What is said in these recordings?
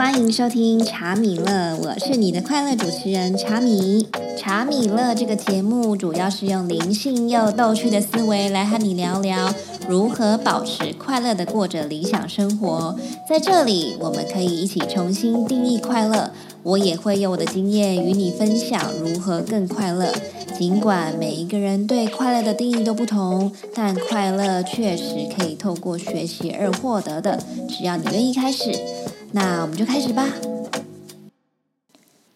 欢迎收听茶米乐，我是你的快乐主持人茶米。茶米乐这个节目主要是用灵性又逗趣的思维来和你聊聊如何保持快乐的过着理想生活。在这里，我们可以一起重新定义快乐。我也会用我的经验与你分享如何更快乐。尽管每一个人对快乐的定义都不同，但快乐确实可以透过学习而获得的。只要你愿意开始，那我们就开始吧。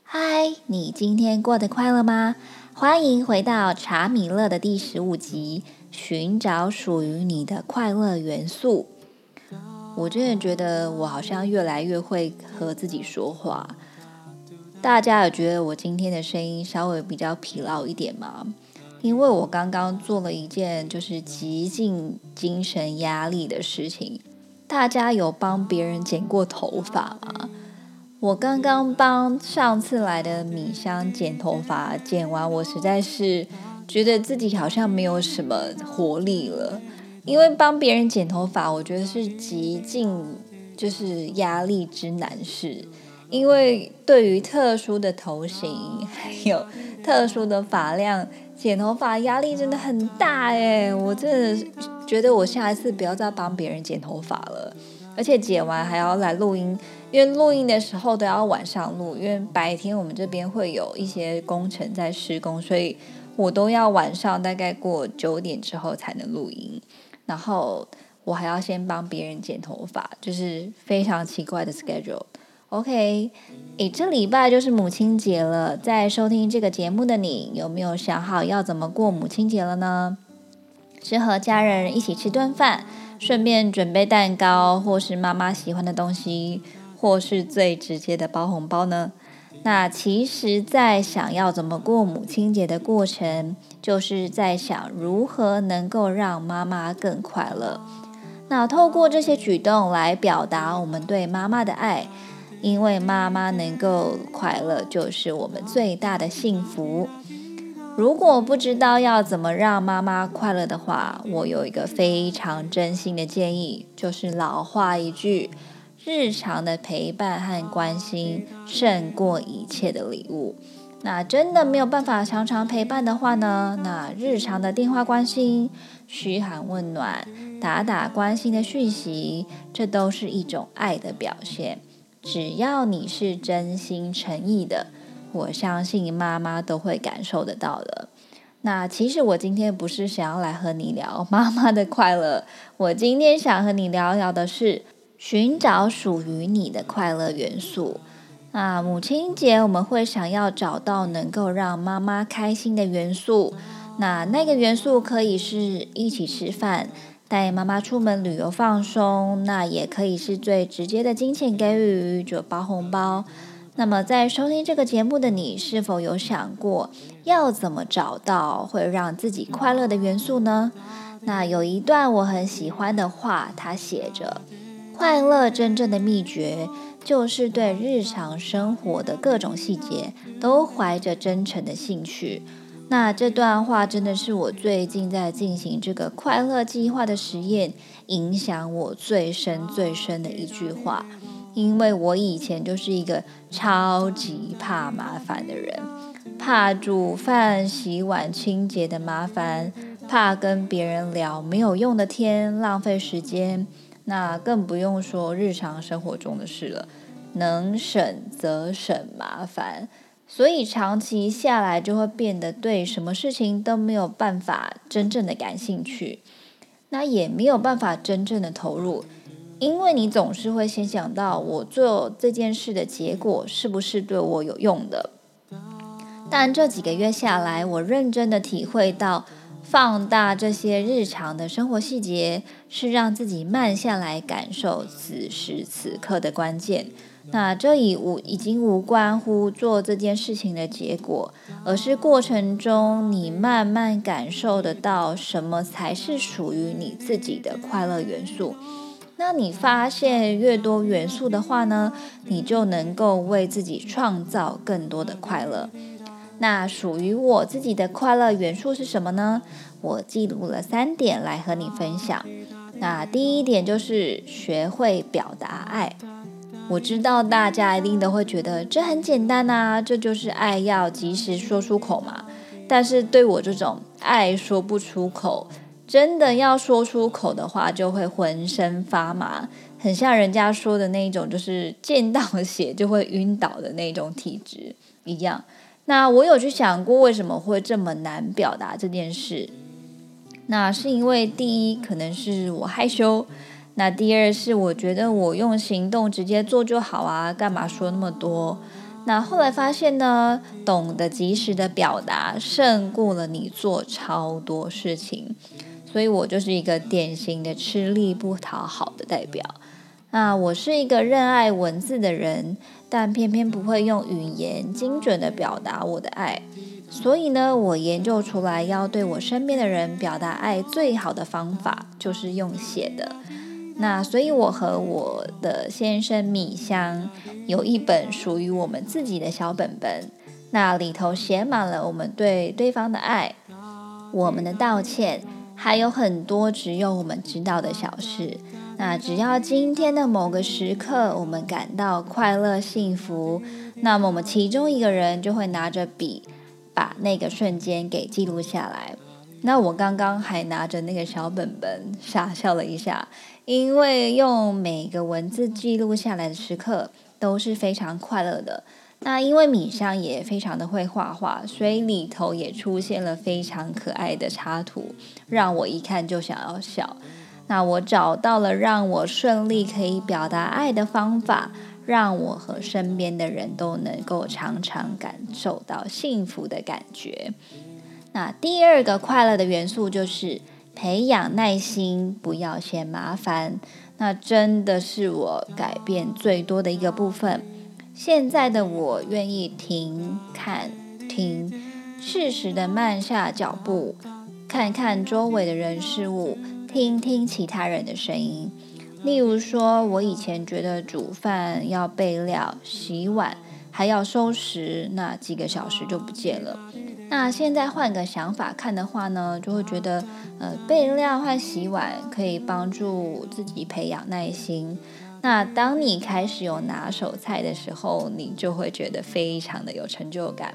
嗨，你今天过得快乐吗？欢迎回到查米乐的第十五集，寻找属于你的快乐元素。我真的觉得我好像越来越会和自己说话。大家有觉得我今天的声音稍微比较疲劳一点吗？因为我刚刚做了一件就是极尽精神压力的事情。大家有帮别人剪过头发吗？我刚刚帮上次来的米香剪头发，剪完我实在是觉得自己好像没有什么活力了。因为帮别人剪头发，我觉得是极尽就是压力之难事。因为对于特殊的头型还有特殊的发量，剪头发压力真的很大哎！我真的觉得我下一次不要再帮别人剪头发了，而且剪完还要来录音，因为录音的时候都要晚上录，因为白天我们这边会有一些工程在施工，所以我都要晚上大概过九点之后才能录音，然后我还要先帮别人剪头发，就是非常奇怪的 schedule。OK，诶，这礼拜就是母亲节了，在收听这个节目的你，有没有想好要怎么过母亲节了呢？是和家人一起吃顿饭，顺便准备蛋糕，或是妈妈喜欢的东西，或是最直接的包红包呢？那其实，在想要怎么过母亲节的过程，就是在想如何能够让妈妈更快乐。那透过这些举动来表达我们对妈妈的爱。因为妈妈能够快乐，就是我们最大的幸福。如果不知道要怎么让妈妈快乐的话，我有一个非常真心的建议，就是老话一句：日常的陪伴和关心胜过一切的礼物。那真的没有办法常常陪伴的话呢？那日常的电话关心、嘘寒问暖、打打关心的讯息，这都是一种爱的表现。只要你是真心诚意的，我相信妈妈都会感受得到的。那其实我今天不是想要来和你聊妈妈的快乐，我今天想和你聊聊的是寻找属于你的快乐元素。那母亲节我们会想要找到能够让妈妈开心的元素，那那个元素可以是一起吃饭。带妈妈出门旅游放松，那也可以是最直接的金钱给予，就包红包。那么，在收听这个节目的你，是否有想过要怎么找到会让自己快乐的元素呢？那有一段我很喜欢的话，它写着：“快乐真正的秘诀，就是对日常生活的各种细节都怀着真诚的兴趣。”那这段话真的是我最近在进行这个快乐计划的实验，影响我最深最深的一句话。因为我以前就是一个超级怕麻烦的人，怕煮饭、洗碗、清洁的麻烦，怕跟别人聊没有用的天，浪费时间。那更不用说日常生活中的事了，能省则省麻烦。所以长期下来，就会变得对什么事情都没有办法真正的感兴趣，那也没有办法真正的投入，因为你总是会先想到我做这件事的结果是不是对我有用的。但这几个月下来，我认真的体会到，放大这些日常的生活细节，是让自己慢下来感受此时此刻的关键。那这已无已经无关乎做这件事情的结果，而是过程中你慢慢感受得到什么才是属于你自己的快乐元素。那你发现越多元素的话呢，你就能够为自己创造更多的快乐。那属于我自己的快乐元素是什么呢？我记录了三点来和你分享。那第一点就是学会表达爱。我知道大家一定都会觉得这很简单啊，这就是爱要及时说出口嘛。但是对我这种爱说不出口，真的要说出口的话，就会浑身发麻，很像人家说的那种，就是见到血就会晕倒的那种体质一样。那我有去想过，为什么会这么难表达这件事？那是因为第一，可能是我害羞。那第二是我觉得我用行动直接做就好啊，干嘛说那么多？那后来发现呢，懂得及时的表达胜过了你做超多事情，所以我就是一个典型的吃力不讨好的代表。那我是一个热爱文字的人，但偏偏不会用语言精准的表达我的爱，所以呢，我研究出来要对我身边的人表达爱最好的方法就是用写的。那所以，我和我的先生米香有一本属于我们自己的小本本，那里头写满了我们对对方的爱，我们的道歉，还有很多只有我们知道的小事。那只要今天的某个时刻，我们感到快乐幸福，那么我们其中一个人就会拿着笔，把那个瞬间给记录下来。那我刚刚还拿着那个小本本傻笑了一下，因为用每个文字记录下来的时刻都是非常快乐的。那因为米香也非常的会画画，所以里头也出现了非常可爱的插图，让我一看就想要笑。那我找到了让我顺利可以表达爱的方法，让我和身边的人都能够常常感受到幸福的感觉。那第二个快乐的元素就是培养耐心，不要嫌麻烦。那真的是我改变最多的一个部分。现在的我愿意停、看、听，适时的慢下脚步，看看周围的人事物，听听其他人的声音。例如说，我以前觉得煮饭要备料、洗碗，还要收拾，那几个小时就不见了。那现在换个想法看的话呢，就会觉得，呃，备料和洗碗可以帮助自己培养耐心。那当你开始有拿手菜的时候，你就会觉得非常的有成就感。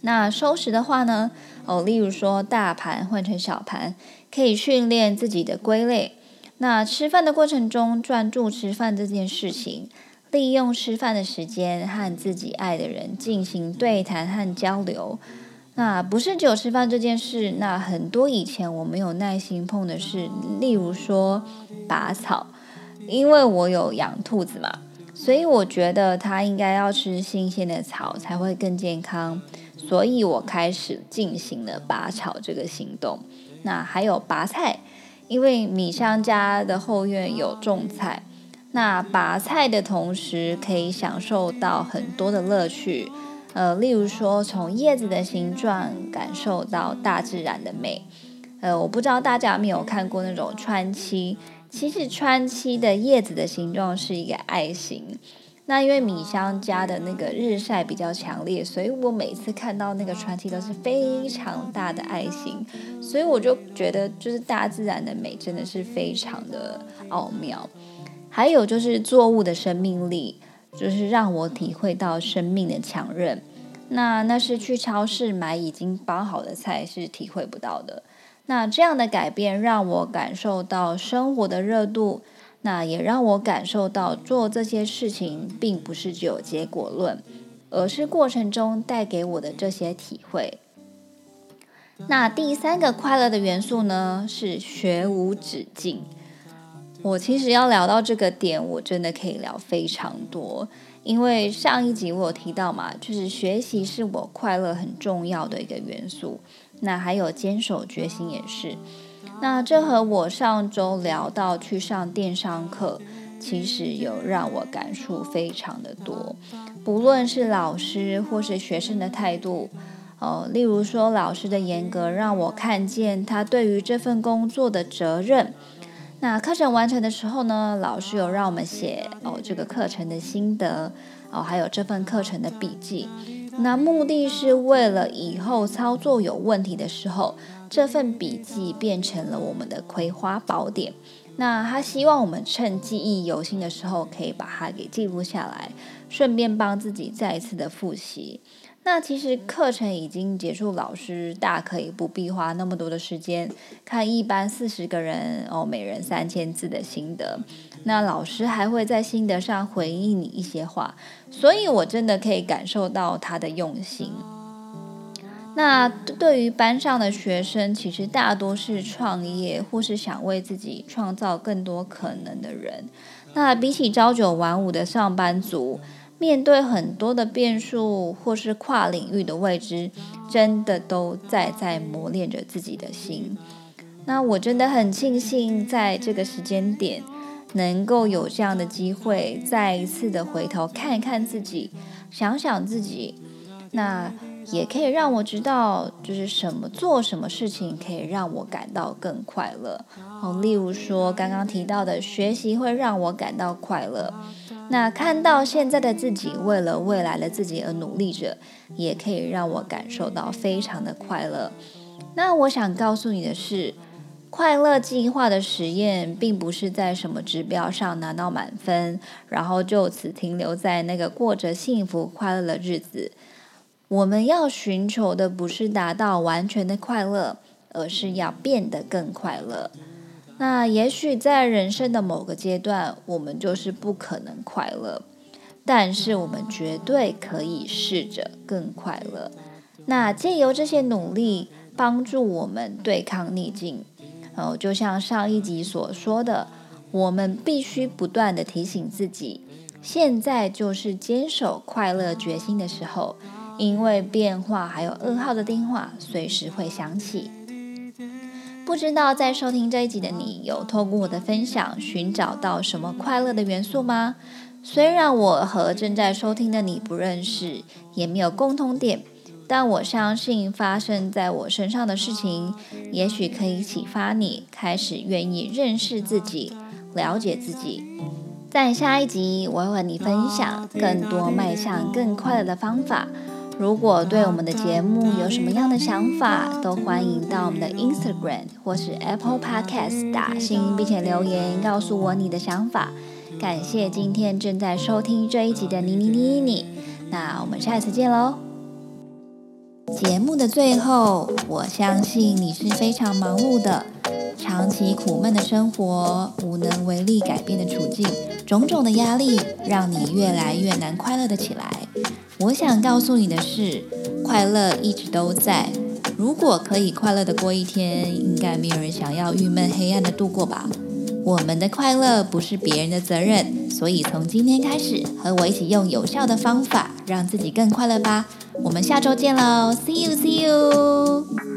那收拾的话呢，哦，例如说大盘换成小盘，可以训练自己的归类。那吃饭的过程中，专注吃饭这件事情，利用吃饭的时间和自己爱的人进行对谈和交流。那不是只有吃饭这件事，那很多以前我没有耐心碰的事，例如说拔草，因为我有养兔子嘛，所以我觉得它应该要吃新鲜的草才会更健康，所以我开始进行了拔草这个行动。那还有拔菜，因为米香家的后院有种菜，那拔菜的同时可以享受到很多的乐趣。呃，例如说，从叶子的形状感受到大自然的美。呃，我不知道大家有没有看过那种川七，其实川七的叶子的形状是一个爱心。那因为米香家的那个日晒比较强烈，所以我每次看到那个川七都是非常大的爱心，所以我就觉得，就是大自然的美真的是非常的奥妙。还有就是作物的生命力。就是让我体会到生命的强韧，那那是去超市买已经包好的菜是体会不到的。那这样的改变让我感受到生活的热度，那也让我感受到做这些事情并不是只有结果论，而是过程中带给我的这些体会。那第三个快乐的元素呢，是学无止境。我其实要聊到这个点，我真的可以聊非常多，因为上一集我有提到嘛，就是学习是我快乐很重要的一个元素。那还有坚守决心也是。那这和我上周聊到去上电商课，其实有让我感触非常的多。不论是老师或是学生的态度，哦，例如说老师的严格，让我看见他对于这份工作的责任。那课程完成的时候呢，老师有让我们写哦这个课程的心得哦，还有这份课程的笔记。那目的是为了以后操作有问题的时候，这份笔记变成了我们的葵花宝典，那他希望我们趁记忆犹新的时候，可以把它给记录下来，顺便帮自己再一次的复习。那其实课程已经结束，老师大可以不必花那么多的时间看一班四十个人哦，每人三千字的心得。那老师还会在心得上回应你一些话，所以我真的可以感受到他的用心。那对于班上的学生，其实大多是创业或是想为自己创造更多可能的人。那比起朝九晚五的上班族。面对很多的变数，或是跨领域的未知，真的都在在磨练着自己的心。那我真的很庆幸，在这个时间点，能够有这样的机会，再一次的回头看一看自己，想想自己。那。也可以让我知道，就是什么做什么事情可以让我感到更快乐。哦，例如说刚刚提到的学习会让我感到快乐。那看到现在的自己为了未来的自己而努力着，也可以让我感受到非常的快乐。那我想告诉你的是，快乐计划的实验并不是在什么指标上拿到满分，然后就此停留在那个过着幸福快乐的日子。我们要寻求的不是达到完全的快乐，而是要变得更快乐。那也许在人生的某个阶段，我们就是不可能快乐，但是我们绝对可以试着更快乐。那借由这些努力，帮助我们对抗逆境。哦，就像上一集所说的，我们必须不断的提醒自己，现在就是坚守快乐决心的时候。因为变化，还有噩耗的电话随时会响起。不知道在收听这一集的你，有透过我的分享寻找到什么快乐的元素吗？虽然我和正在收听的你不认识，也没有共通点，但我相信发生在我身上的事情，也许可以启发你开始愿意认识自己，了解自己。在下一集，我会和你分享更多迈向更快乐的方法。如果对我们的节目有什么样的想法，都欢迎到我们的 Instagram 或是 Apple Podcast 打星，并且留言告诉我你的想法。感谢今天正在收听这一集的你你你你，那我们下一次见喽！节目的最后，我相信你是非常忙碌的，长期苦闷的生活，无能为力改变的处境，种种的压力，让你越来越难快乐的起来。我想告诉你的是，快乐一直都在。如果可以快乐的过一天，应该没有人想要郁闷黑暗的度过吧？我们的快乐不是别人的责任，所以从今天开始，和我一起用有效的方法，让自己更快乐吧。我们下周见喽，See you, see you。